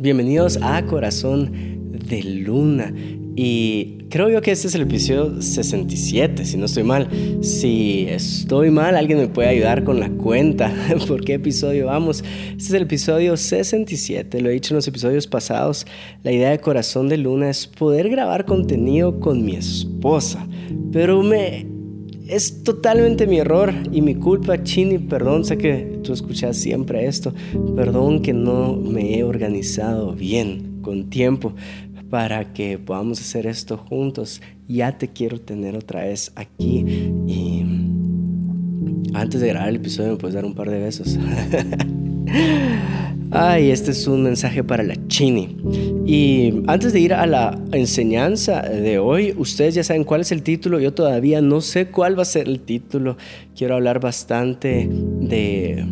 Bienvenidos a Corazón de Luna. Y creo yo que este es el episodio 67, si no estoy mal. Si estoy mal, alguien me puede ayudar con la cuenta. ¿Por qué episodio vamos? Este es el episodio 67, lo he dicho en los episodios pasados. La idea de Corazón de Luna es poder grabar contenido con mi esposa. Pero me es totalmente mi error y mi culpa, Chini, perdón, sé que tú escuchas siempre esto, perdón que no me he organizado bien con tiempo para que podamos hacer esto juntos. Ya te quiero tener otra vez aquí y antes de grabar el episodio me puedes dar un par de besos. Ay, este es un mensaje para la Chini. Y antes de ir a la enseñanza de hoy, ustedes ya saben cuál es el título. Yo todavía no sé cuál va a ser el título. Quiero hablar bastante de,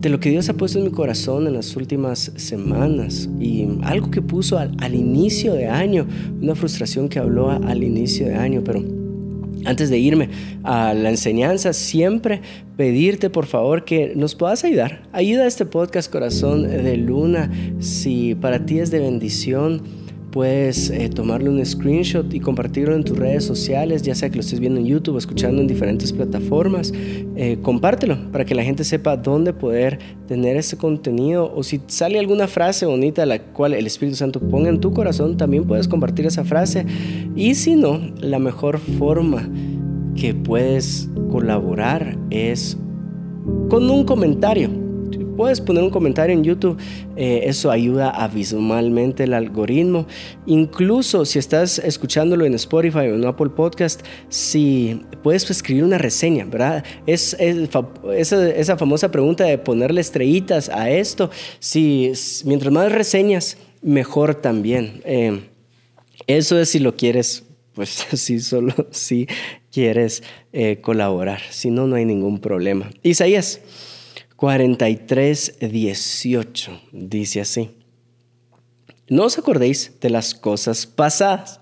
de lo que Dios ha puesto en mi corazón en las últimas semanas. Y algo que puso al, al inicio de año, una frustración que habló al inicio de año, pero antes de irme a la enseñanza, siempre pedirte por favor que nos puedas ayudar. Ayuda a este podcast Corazón de Luna. Si para ti es de bendición, puedes eh, tomarle un screenshot y compartirlo en tus redes sociales, ya sea que lo estés viendo en YouTube o escuchando en diferentes plataformas. Eh, compártelo para que la gente sepa dónde poder tener este contenido o si sale alguna frase bonita la cual el Espíritu Santo ponga en tu corazón, también puedes compartir esa frase. Y si no, la mejor forma que puedes colaborar es con un comentario puedes poner un comentario en YouTube, eh, eso ayuda abismalmente el algoritmo. Incluso si estás escuchándolo en Spotify o en Apple Podcast, si puedes escribir una reseña, ¿verdad? Es, esa, famosa pregunta de ponerle estrellitas a esto, si mientras más reseñas, mejor también. Eh, eso es si lo quieres pues sí, solo si quieres eh, colaborar. Si no, no hay ningún problema. Isaías 43, 18 dice así. No os acordéis de las cosas pasadas,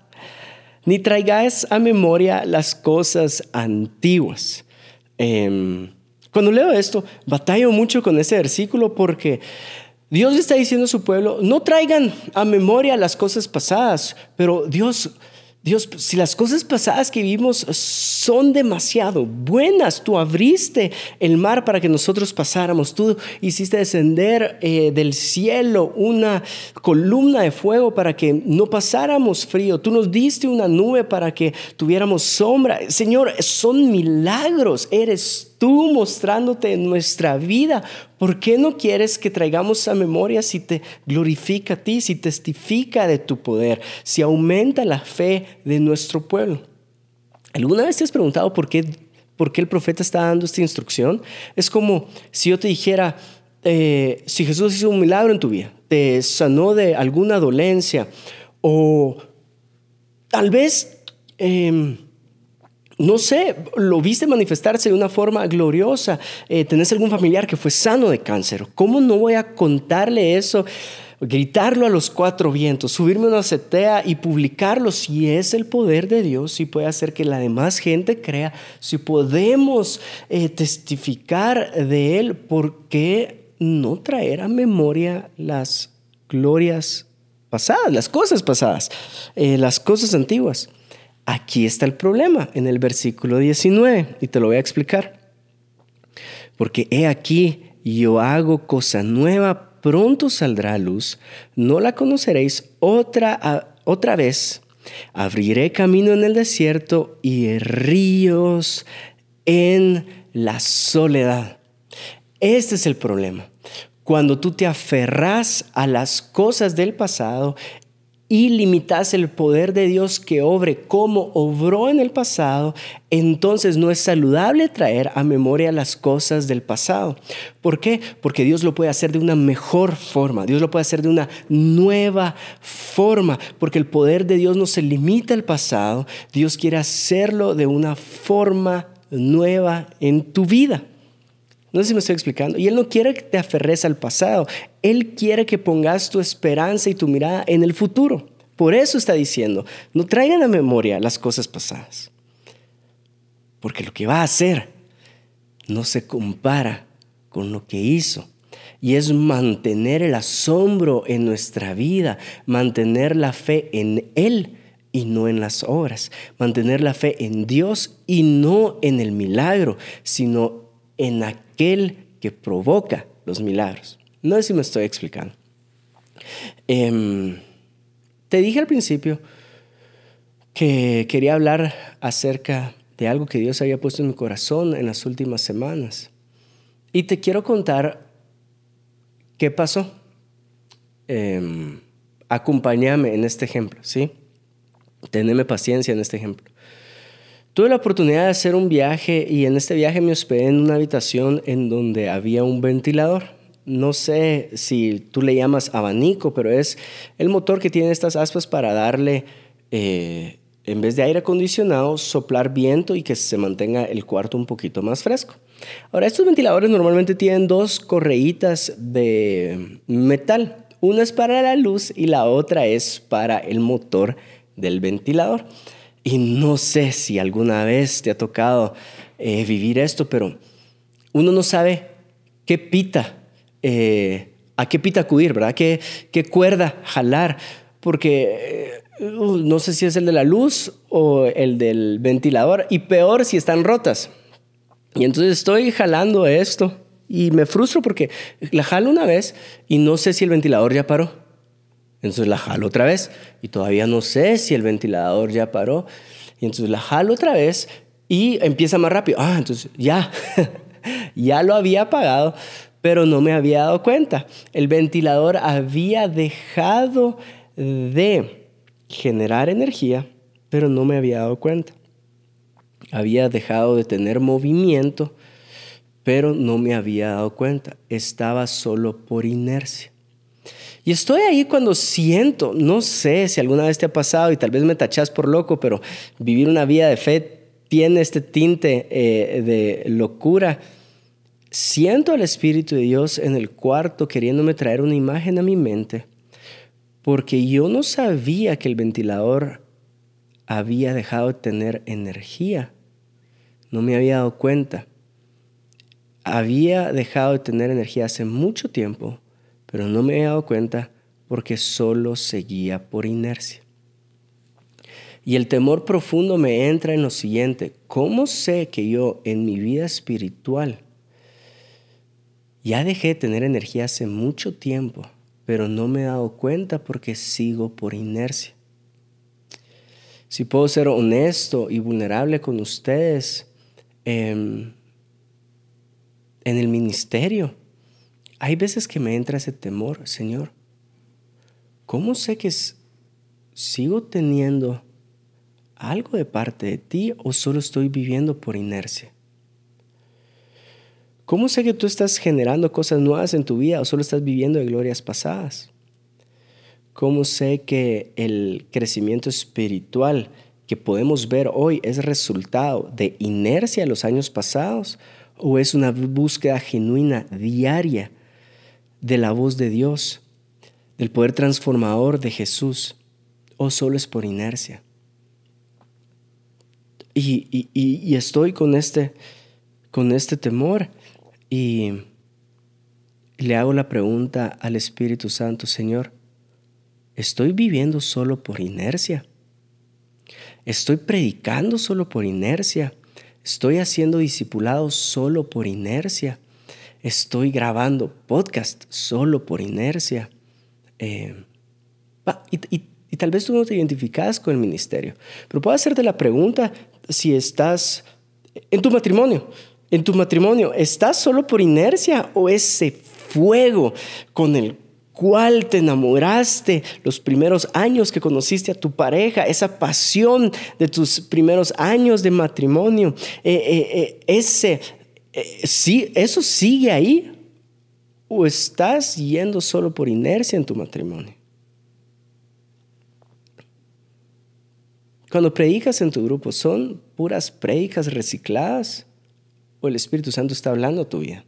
ni traigáis a memoria las cosas antiguas. Em, cuando leo esto, batallo mucho con ese versículo porque Dios le está diciendo a su pueblo, no traigan a memoria las cosas pasadas, pero Dios Dios, si las cosas pasadas que vimos son demasiado buenas, tú abriste el mar para que nosotros pasáramos, tú hiciste descender eh, del cielo una columna de fuego para que no pasáramos frío, tú nos diste una nube para que tuviéramos sombra. Señor, son milagros, eres tú mostrándote en nuestra vida. ¿Por qué no quieres que traigamos a memoria si te glorifica a ti, si testifica de tu poder, si aumenta la fe de nuestro pueblo? ¿Alguna vez te has preguntado por qué, por qué el profeta está dando esta instrucción? Es como si yo te dijera, eh, si Jesús hizo un milagro en tu vida, te sanó de alguna dolencia o tal vez... Em, no sé, lo viste manifestarse de una forma gloriosa, eh, tenés algún familiar que fue sano de cáncer, ¿cómo no voy a contarle eso? gritarlo a los cuatro vientos, subirme una azotea y publicarlo, si es el poder de Dios, si puede hacer que la demás gente crea, si podemos eh, testificar de Él, ¿por qué no traer a memoria las glorias pasadas, las cosas pasadas, eh, las cosas antiguas? Aquí está el problema en el versículo 19 y te lo voy a explicar. Porque he aquí, yo hago cosa nueva, pronto saldrá a luz, no la conoceréis otra, otra vez. Abriré camino en el desierto y ríos en la soledad. Este es el problema. Cuando tú te aferras a las cosas del pasado, y limitas el poder de Dios que obre como obró en el pasado, entonces no es saludable traer a memoria las cosas del pasado. ¿Por qué? Porque Dios lo puede hacer de una mejor forma, Dios lo puede hacer de una nueva forma, porque el poder de Dios no se limita al pasado, Dios quiere hacerlo de una forma nueva en tu vida. No sé si me estoy explicando. Y Él no quiere que te aferres al pasado. Él quiere que pongas tu esperanza y tu mirada en el futuro. Por eso está diciendo, no traigan a memoria las cosas pasadas. Porque lo que va a hacer no se compara con lo que hizo. y es mantener el asombro en nuestra vida, mantener la fe en Él y no en las obras, mantener la fe en Dios y no en el milagro, sino en aquel que provoca los milagros. No sé si me estoy explicando. Em, te dije al principio que quería hablar acerca de algo que Dios había puesto en mi corazón en las últimas semanas. Y te quiero contar qué pasó. Eh, acompáñame en este ejemplo, ¿sí? Teneme paciencia en este ejemplo. Tuve la oportunidad de hacer un viaje y en este viaje me hospedé en una habitación en donde había un ventilador. No sé si tú le llamas abanico, pero es el motor que tiene estas aspas para darle eh, en vez de aire acondicionado, soplar viento y que se mantenga el cuarto un poquito más fresco. Ahora, estos ventiladores normalmente tienen dos correitas de metal. Una es para la luz y la otra es para el motor del ventilador. Y no sé si alguna vez te ha tocado eh, vivir esto, pero uno no sabe qué pita, eh, a qué pita acudir, ¿verdad? ¿Qué, qué cuerda jalar? Porque... Eh, Uh, no sé si es el de la luz o el del ventilador, y peor si están rotas. Y entonces estoy jalando esto y me frustro porque la jalo una vez y no sé si el ventilador ya paró. Entonces la jalo otra vez y todavía no sé si el ventilador ya paró. Y entonces la jalo otra vez y empieza más rápido. Ah, entonces ya, ya lo había apagado, pero no me había dado cuenta. El ventilador había dejado de generar energía, pero no me había dado cuenta. Había dejado de tener movimiento, pero no me había dado cuenta. Estaba solo por inercia. Y estoy ahí cuando siento, no sé si alguna vez te ha pasado y tal vez me tachas por loco, pero vivir una vida de fe tiene este tinte eh, de locura. Siento al Espíritu de Dios en el cuarto queriéndome traer una imagen a mi mente porque yo no sabía que el ventilador había dejado de tener energía. No me había dado cuenta. Había dejado de tener energía hace mucho tiempo, pero no me había dado cuenta porque solo seguía por inercia. Y el temor profundo me entra en lo siguiente, ¿cómo sé que yo en mi vida espiritual ya dejé de tener energía hace mucho tiempo? pero no me he dado cuenta porque sigo por inercia. Si puedo ser honesto y vulnerable con ustedes em, en el ministerio, hay veces que me entra ese temor, Señor. ¿Cómo sé que sigo teniendo algo de parte de ti o solo estoy viviendo por inercia? ¿Cómo sé que tú estás generando cosas nuevas en tu vida o solo estás viviendo de glorias pasadas? ¿Cómo sé que el crecimiento espiritual que podemos ver hoy es resultado de inercia de los años pasados o es una búsqueda genuina diaria de la voz de Dios, del poder transformador de Jesús o solo es por inercia? Y, estoy con este, con este temor y le hago la pregunta al Espíritu Santo, Señor, ¿estoy viviendo solo por inercia? ¿Estoy predicando solo por inercia? ¿Estoy haciendo discipulado solo por inercia? ¿Estoy grabando podcast solo por inercia? Eh, y, tal vez tú no te identificas con el ministerio, pero puedo hacerte la pregunta si estás en tu matrimonio en tu matrimonio, ¿estás solo por inercia o ese fuego con el cual te enamoraste los primeros años que conociste a tu pareja, esa pasión de tus primeros años de matrimonio, eh, eh, ese, sí, ¿eso sigue ahí? ¿O estás yendo solo por inercia en tu matrimonio? Cuando predicas en tu grupo, ¿son puras predicas recicladas? el Espíritu Santo está hablando a tu vida.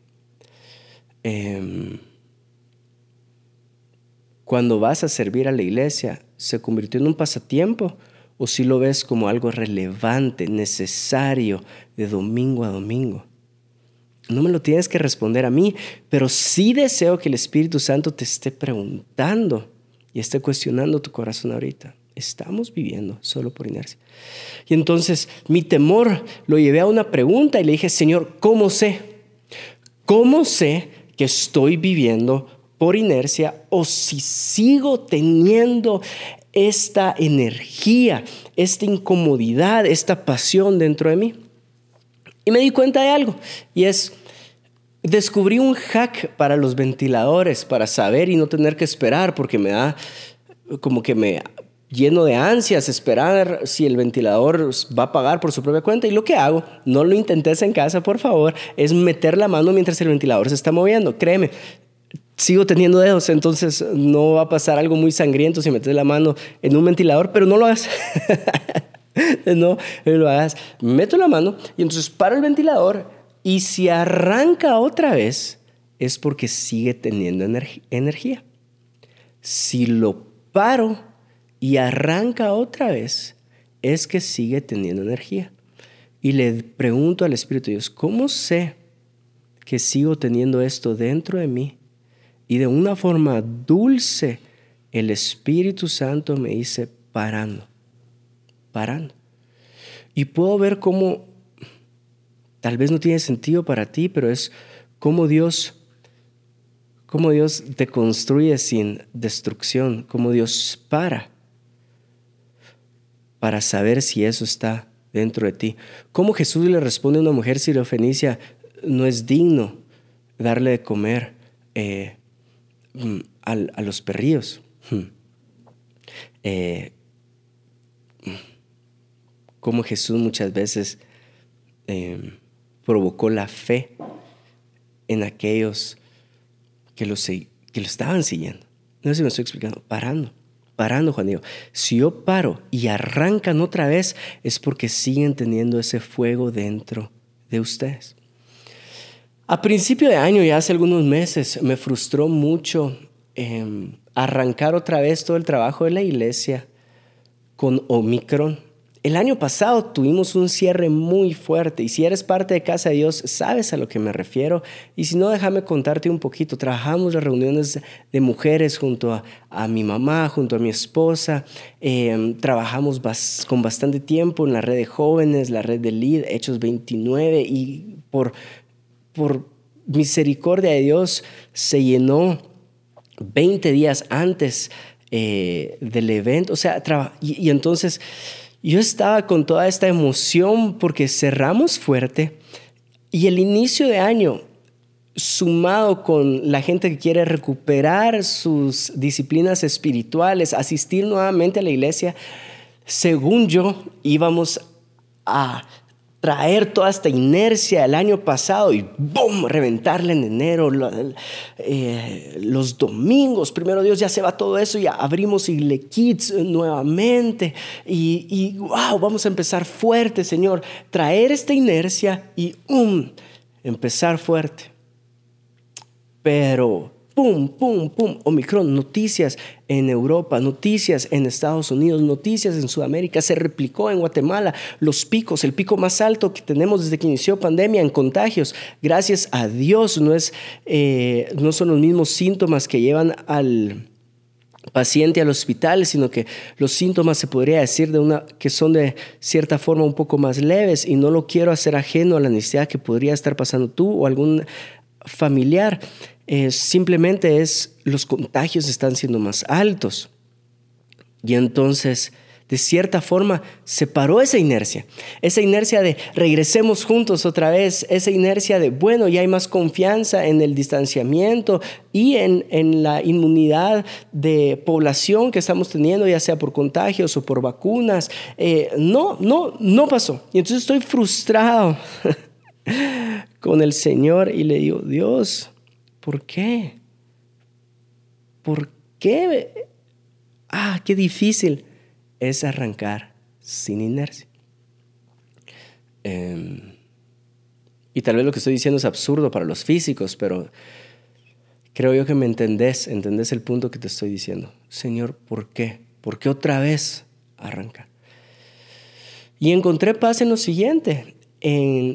Em, cuando vas a servir a la iglesia, ¿se convirtió en un pasatiempo o si lo ves como algo relevante, necesario de domingo a domingo? No me lo tienes que responder a mí, pero sí deseo que el Espíritu Santo te esté preguntando y esté cuestionando tu corazón ahorita. Estamos viviendo solo por inercia. Y entonces mi temor lo llevé a una pregunta y le dije, Señor, ¿cómo sé? ¿Cómo sé que estoy viviendo por inercia o si sigo teniendo esta energía, esta incomodidad, esta pasión dentro de mí? Y me di cuenta de algo, y es, descubrí un hack para los ventiladores, para saber y no tener que esperar, porque me da como que me lleno de ansias, esperar si el ventilador va a pagar por su propia cuenta. Y lo que hago, no lo intentes en casa, por favor, es meter la mano mientras el ventilador se está moviendo. Créeme, sigo teniendo dedos, entonces no va a pasar algo muy sangriento si metes la mano en un ventilador, pero no lo hagas. no lo hagas. Meto la mano y entonces paro el ventilador y si arranca otra vez es porque sigue teniendo energía. Si lo paro y arranca otra vez es que sigue teniendo energía. Y le pregunto al Espíritu Dios, ¿cómo sé que sigo teniendo esto dentro de mí? Y de una forma dulce, el Espíritu Santo me dice, parando Y puedo ver cómo tal vez no tiene sentido para ti, pero es cómo Dios cómo Dios te construye sin destrucción, cómo Dios para para saber si eso está dentro de ti. Cómo Jesús le responde a una mujer sirofenicia, no es digno darle de comer eh, mm, a, los perrillos. Hmm. Eh, cómo Jesús muchas veces em, provocó la fe en aquellos que lo, que lo estaban siguiendo. No sé si me estoy explicando, parando, parando, Juan Diego. Si yo paro y arrancan otra vez, es porque siguen teniendo ese fuego dentro de ustedes. A principio de año, ya hace algunos meses, me frustró mucho em, arrancar otra vez todo el trabajo de la iglesia con Omicron el año pasado tuvimos un cierre muy fuerte y si eres parte de Casa de Dios sabes a lo que me refiero y si no déjame contarte un poquito. Trabajamos las reuniones de mujeres junto a, mi mamá, junto a mi esposa. Em, trabajamos con bastante tiempo en la red de jóvenes, la red de LEAD, Hechos 29 y por, por misericordia de Dios se llenó 20 días antes eh, del evento. O sea, y entonces yo estaba con toda esta emoción porque cerramos fuerte y el inicio de año, sumado con la gente que quiere recuperar sus disciplinas espirituales, asistir nuevamente a la iglesia, según yo íbamos a traer toda esta inercia del año pasado y ¡boom! reventarla en enero, eh, los domingos, primero Dios ya se va todo eso y abrimos Igle Kids nuevamente y, y wow, vamos a empezar fuerte, Señor, traer esta inercia y ¡um! empezar fuerte. Pero pum, pum, pum, Omicron, noticias en Europa, noticias en Estados Unidos, noticias en Sudamérica, se replicó en Guatemala, los picos, el pico más alto que tenemos desde que inició pandemia en contagios, gracias a Dios, no, es, eh, no son los mismos síntomas que llevan al paciente al hospital, sino que los síntomas se podría decir de una que son de cierta forma un poco más leves y no lo quiero hacer ajeno a la necesidad que podría estar pasando tú o algún familiar. Eh, simplemente es los contagios están siendo más altos. Y entonces, de cierta forma, se paró esa inercia. Esa inercia de regresemos juntos otra vez. Esa inercia de, bueno, ya hay más confianza en el distanciamiento y en, en la inmunidad de población que estamos teniendo, ya sea por contagios o por vacunas. Eh, no, no, no pasó. Y entonces estoy frustrado con el Señor y le digo, Dios, ¿Por qué? ¿Por qué? Ah, qué difícil es arrancar sin inercia. Em, y tal vez lo que estoy diciendo es absurdo para los físicos, pero creo yo que me entendés, entendés el punto que te estoy diciendo. Señor, ¿por qué? ¿Por qué otra vez arrancar? Y encontré paz en lo siguiente.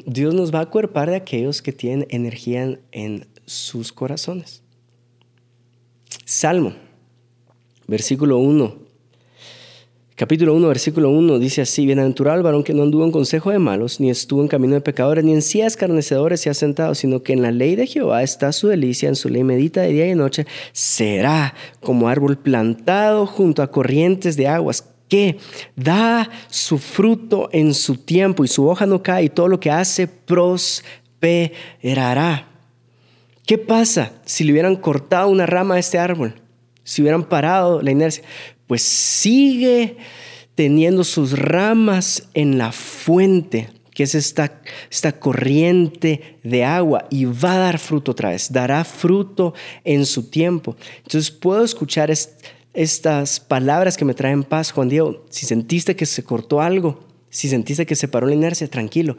Dios nos va a acuerpar de aquellos que tienen energía en sus corazones. Salmo, versículo 1. Capítulo 1, versículo 1 dice así, Bienaventurado el varón que no anduvo en consejo de malos, ni estuvo en camino de pecadores, ni en sillas escarnecedores se ha sentado, sino que en la ley de Jehová está su delicia, en su ley medita de día y de noche, será como árbol plantado junto a corrientes de aguas, que da su fruto en su tiempo y su hoja no cae y todo lo que hace prosperará. ¿Qué pasa si le hubieran cortado una rama a este árbol? Si hubieran parado la inercia, pues sigue teniendo sus ramas en la fuente, que es esta, esta corriente de agua, y va a dar fruto otra vez, dará fruto en su tiempo. Entonces puedo escuchar estas palabras que me traen paz, Juan Diego. Si sentiste que se cortó algo, si sentiste que se paró la inercia, tranquilo,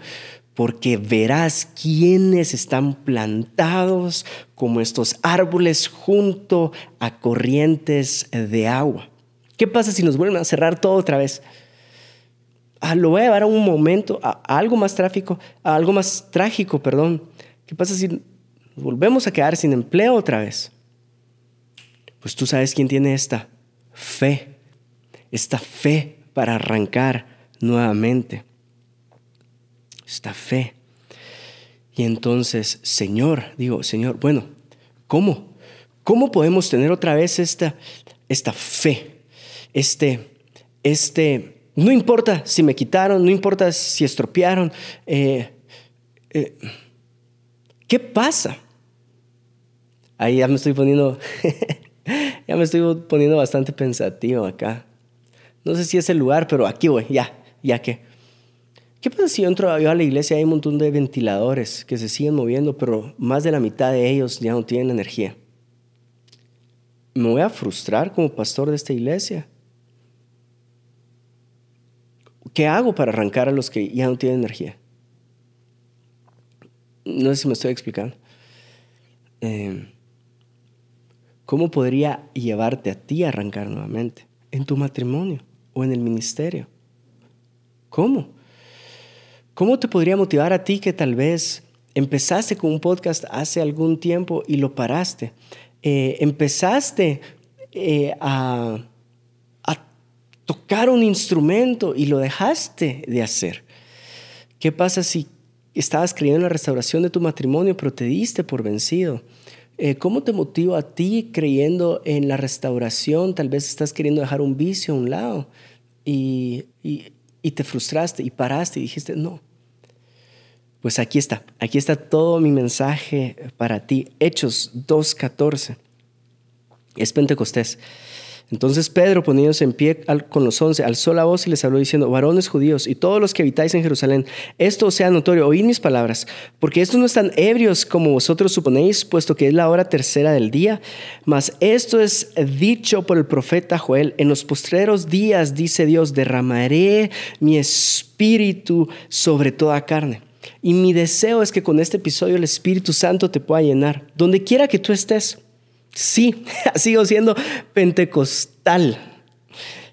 porque verás quiénes están plantados como estos árboles junto a corrientes de agua. ¿Qué pasa si nos vuelven a cerrar todo otra vez? Ah, lo voy a llevar a un momento, a, algo más tráfico, a algo más trágico, perdón. ¿Qué pasa si volvemos a quedar sin empleo otra vez? Pues tú sabes quién tiene esta fe, esta fe para arrancar nuevamente esta fe. Y entonces, Señor, digo, Señor, bueno, ¿cómo? ¿Cómo podemos tener otra vez esta, esta fe? Este, este, no importa si me quitaron, no importa si estropearon. Eh, eh, ¿Qué pasa? Ahí ya me estoy poniendo, ya me estoy poniendo bastante pensativo acá. No sé si es el lugar, pero aquí voy, ya, ya que. ¿Qué pasa si yo entro a la iglesia y hay un montón de ventiladores que se siguen moviendo, pero más de la mitad de ellos ya no tienen energía? ¿Me voy a frustrar como pastor de esta iglesia? ¿Qué hago para arrancar a los que ya no tienen energía? No sé si me estoy explicando. Eh, ¿Cómo podría llevarte a ti a arrancar nuevamente? ¿En tu matrimonio o en el ministerio? ¿Cómo? ¿Cómo te podría motivar a ti que tal vez empezaste con un podcast hace algún tiempo y lo paraste? Eh, empezaste eh, a, a tocar un instrumento y lo dejaste de hacer. ¿Qué pasa si estabas creyendo en la restauración de tu matrimonio pero te diste por vencido? Eh, ¿Cómo te motiva a ti creyendo en la restauración? Tal vez estás queriendo dejar un vicio a un lado y, y, y te frustraste y paraste y dijiste, no. Pues aquí está, aquí está todo mi mensaje para ti. Hechos 2.14. Es Pentecostés. Entonces Pedro, poniéndose en pie con los once, alzó la voz y les habló diciendo, varones judíos y todos los que habitáis en Jerusalén, esto sea notorio, oíd mis palabras, porque estos no están ebrios como vosotros suponéis, puesto que es la hora tercera del día, mas esto es dicho por el profeta Joel, en los postreros días, dice Dios, derramaré mi espíritu sobre toda carne. Y mi deseo es que con este episodio el Espíritu Santo te pueda llenar, donde quiera que tú estés. Sí, sigo siendo pentecostal.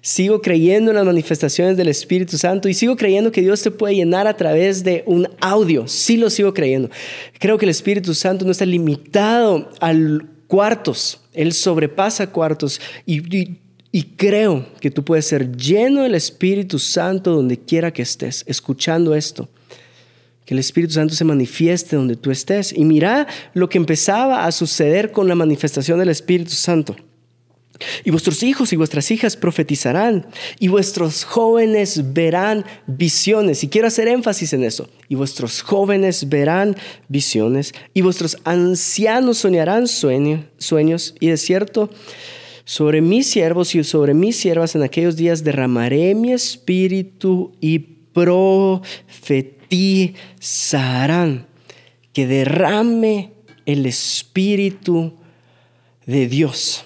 Sigo creyendo en las manifestaciones del Espíritu Santo y sigo creyendo que Dios te puede llenar a través de un audio. Sí lo sigo creyendo. Creo que el Espíritu Santo no está limitado a cuartos. Él sobrepasa cuartos y, y creo que tú puedes ser lleno del Espíritu Santo donde quiera que estés, escuchando esto que el Espíritu Santo se manifieste donde tú estés. Y mira lo que empezaba a suceder con la manifestación del Espíritu Santo. Y vuestros hijos y vuestras hijas profetizarán, y vuestros jóvenes verán visiones. Y quiero hacer énfasis en eso. Y vuestros jóvenes verán visiones, y vuestros ancianos soñarán sueños. Y de cierto, sobre mis siervos y sobre mis siervas en aquellos días derramaré mi espíritu y profetizaré Sarán, que derrame el Espíritu de Dios,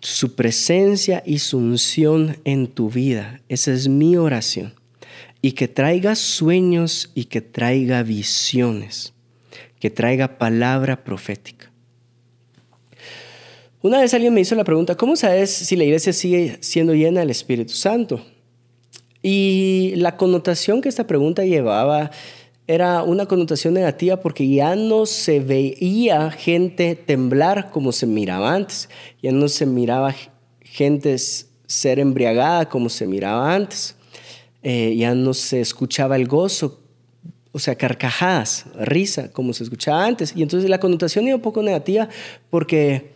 su presencia y su unción en tu vida. Esa es mi oración. Y que traiga sueños y que traiga visiones, que traiga palabra profética. Una vez alguien me hizo la pregunta, ¿cómo sabes si la iglesia sigue siendo llena del Espíritu Santo? Y la connotación que esta pregunta llevaba era una connotación negativa porque ya no se veía gente temblar como se miraba antes, ya no se miraba gente ser embriagada como se miraba antes, eh, ya no se escuchaba el gozo, o sea, carcajadas, risa como se escuchaba antes. Y entonces la connotación era un poco negativa porque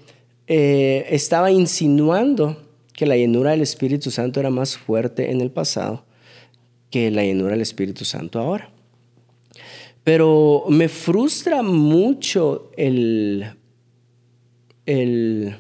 eh, estaba insinuando que la llenura del Espíritu Santo era más fuerte en el pasado que la llenura del Espíritu Santo ahora. Pero me frustra mucho el, el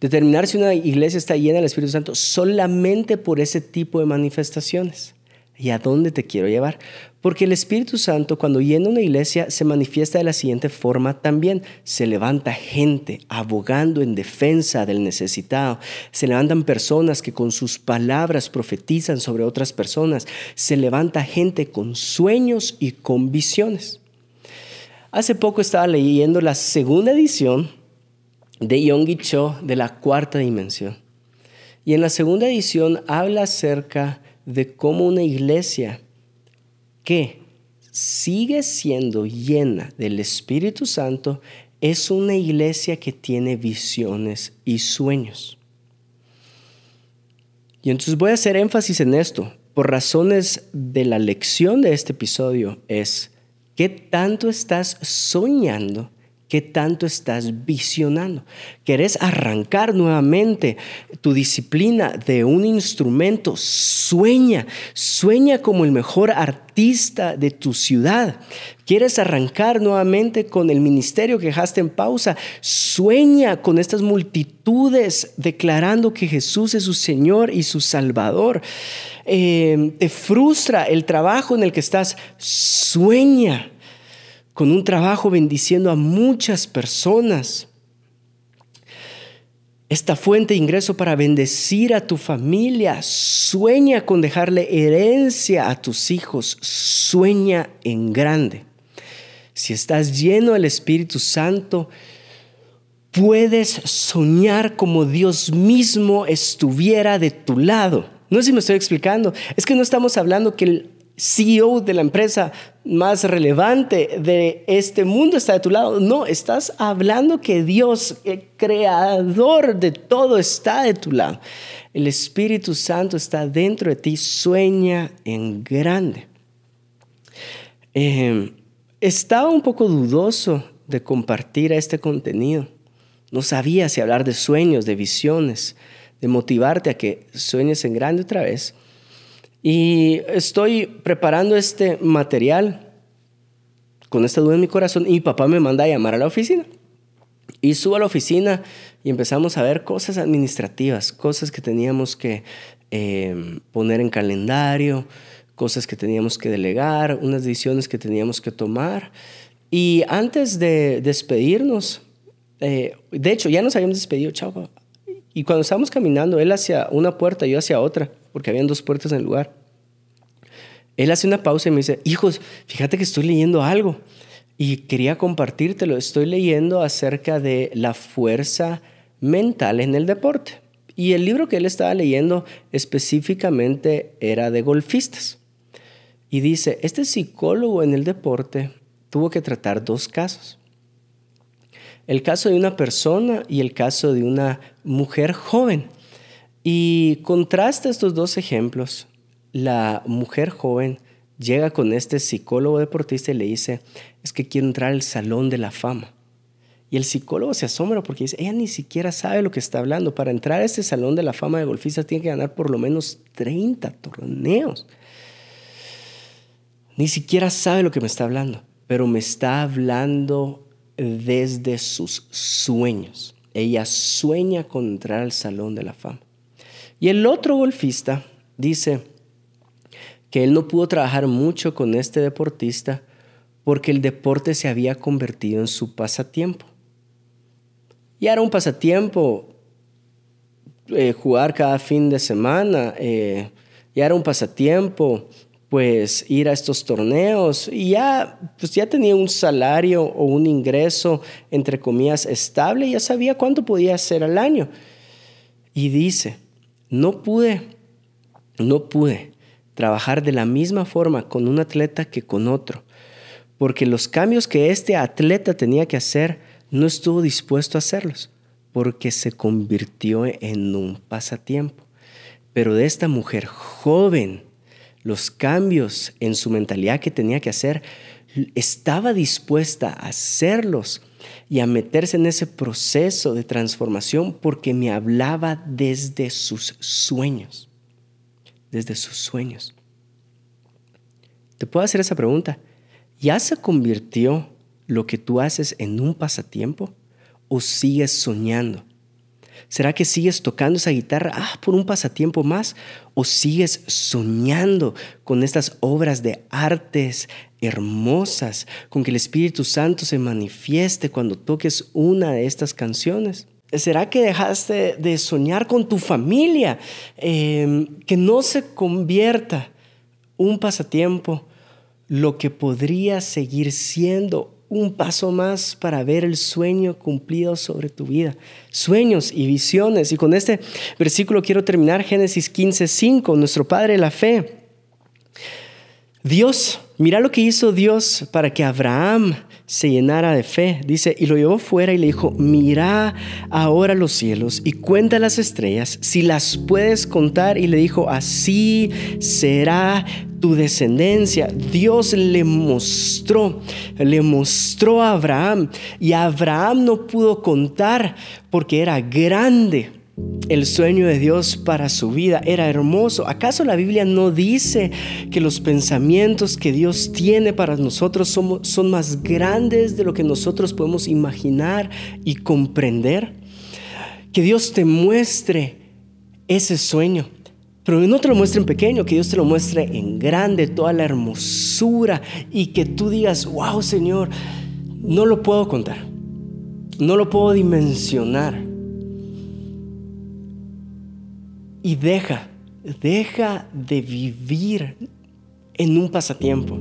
determinar si una iglesia está llena del Espíritu Santo solamente por ese tipo de manifestaciones. ¿Y a dónde te quiero llevar? Porque el Espíritu Santo cuando llena una iglesia se manifiesta de la siguiente forma también. Se levanta gente abogando en defensa del necesitado. Se levantan personas que con sus palabras profetizan sobre otras personas. Se levanta gente con sueños y con visiones. Hace poco estaba leyendo la segunda edición de Yonggi Cho de la cuarta dimensión. Y en la segunda edición habla acerca de cómo una iglesia que sigue siendo llena del Espíritu Santo es una iglesia que tiene visiones y sueños. Y entonces voy a hacer énfasis en esto. Por razones de la lección de este episodio es, ¿qué tanto estás soñando ¿Qué tanto estás visionando? ¿Querés arrancar nuevamente tu disciplina de un instrumento? Sueña, sueña como el mejor artista de tu ciudad. ¿Quieres arrancar nuevamente con el ministerio que dejaste en pausa? Sueña con estas multitudes declarando que Jesús es su Señor y su Salvador. Eh, te frustra el trabajo en el que estás. Sueña con un trabajo bendiciendo a muchas personas. Esta fuente de ingreso para bendecir a tu familia. Sueña con dejarle herencia a tus hijos. Sueña en grande. Si estás lleno del Espíritu Santo, puedes soñar como Dios mismo estuviera de tu lado. No sé si me estoy explicando. Es que no estamos hablando que el CEO de la empresa más relevante de este mundo está de tu lado. No, estás hablando que Dios, el creador de todo, está de tu lado. El Espíritu Santo está dentro de ti. Sueña en grande. Em, estaba un poco dudoso de compartir este contenido. No sabía si hablar de sueños, de visiones, de motivarte a que sueñes en grande otra vez. Y estoy preparando este material con esta duda en mi corazón y papá me manda a llamar a la oficina. Y subo a la oficina y empezamos a ver cosas administrativas, cosas que teníamos que eh, poner en calendario, cosas que teníamos que delegar, unas decisiones que teníamos que tomar. Y antes de despedirnos, eh, de hecho ya nos habíamos despedido, chao. Y cuando estábamos caminando, él hacia una puerta, yo hacia otra, porque habían dos puertas en el lugar. Él hace una pausa y me dice, hijos, fíjate que estoy leyendo algo y quería compartírtelo. Estoy leyendo acerca de la fuerza mental en el deporte. Y el libro que él estaba leyendo específicamente era de golfistas. Y dice, este psicólogo en el deporte tuvo que tratar dos casos. El caso de una persona y el caso de una mujer joven. Y contrasta estos dos ejemplos. La mujer joven llega con este psicólogo deportista y le dice, es que quiero entrar al salón de la fama. Y el psicólogo se asombra porque dice, ella ni siquiera sabe lo que está hablando. Para entrar a este salón de la fama de golfistas tiene que ganar por lo menos 30 torneos. Ni siquiera sabe lo que me está hablando, pero me está hablando desde sus sueños. Ella sueña con entrar al salón de la fama. Y el otro golfista dice que él no pudo trabajar mucho con este deportista porque el deporte se había convertido en su pasatiempo. Y era un pasatiempo eh, jugar cada fin de semana, eh, ya era un pasatiempo pues ir a estos torneos y ya, pues ya tenía un salario o un ingreso, entre comillas, estable, ya sabía cuánto podía hacer al año. Y dice, no pude, no pude trabajar de la misma forma con un atleta que con otro, porque los cambios que este atleta tenía que hacer no estuvo dispuesto a hacerlos, porque se convirtió en un pasatiempo. Pero de esta mujer joven, los cambios en su mentalidad que tenía que hacer, estaba dispuesta a hacerlos y a meterse en ese proceso de transformación porque me hablaba desde sus sueños, desde sus sueños. Te puedo hacer esa pregunta. ¿Ya se convirtió lo que tú haces en un pasatiempo o sigues soñando? ¿Será que sigues tocando esa guitarra ah, por un pasatiempo más? ¿O sigues soñando con estas obras de artes hermosas, con que el Espíritu Santo se manifieste cuando toques una de estas canciones? ¿Será que dejaste de soñar con tu familia? Em, que no se convierta un pasatiempo lo que podría seguir siendo un paso más para ver el sueño cumplido sobre tu vida. Sueños y visiones. Y con este versículo quiero terminar Génesis 15, 5, nuestro Padre la fe. Dios, mira lo que hizo Dios para que Abraham se llenara de fe. Dice, y lo llevó fuera y le dijo, mira ahora los cielos y cuenta las estrellas, si las puedes contar. Y le dijo, así será tu descendencia. Dios le mostró, le mostró a Abraham y Abraham no pudo contar porque era grande. El sueño de Dios para su vida era hermoso. ¿Acaso la Biblia no dice que los pensamientos que Dios tiene para nosotros son, son más grandes de lo que nosotros podemos imaginar y comprender? Que Dios te muestre ese sueño pero no te lo muestre en pequeño, que Dios te lo muestre en grande, toda la hermosura y que tú digas, wow Señor, no lo puedo contar, no lo puedo dimensionar. Y deja, deja de vivir en un pasatiempo.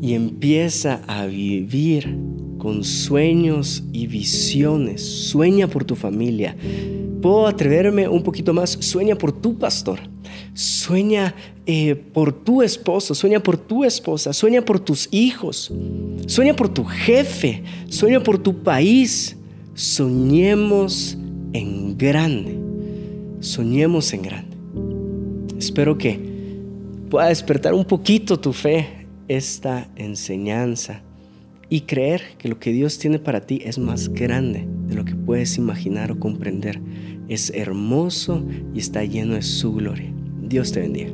Y empieza a vivir con sueños y visiones. Sueña por tu familia, puedo atreverme un poquito más, sueña por tu pastor, sueña eh, por tu esposo, sueña por tu esposa, sueña por tus hijos, sueña por tu jefe, sueña por tu país. Soñemos en grande, soñemos en grande. Espero que pueda despertar un poquito tu fe esta enseñanza y creer que lo que Dios tiene para ti es más grande de lo que puedes imaginar o comprender. Es hermoso y está lleno de su gloria. Dios te bendiga.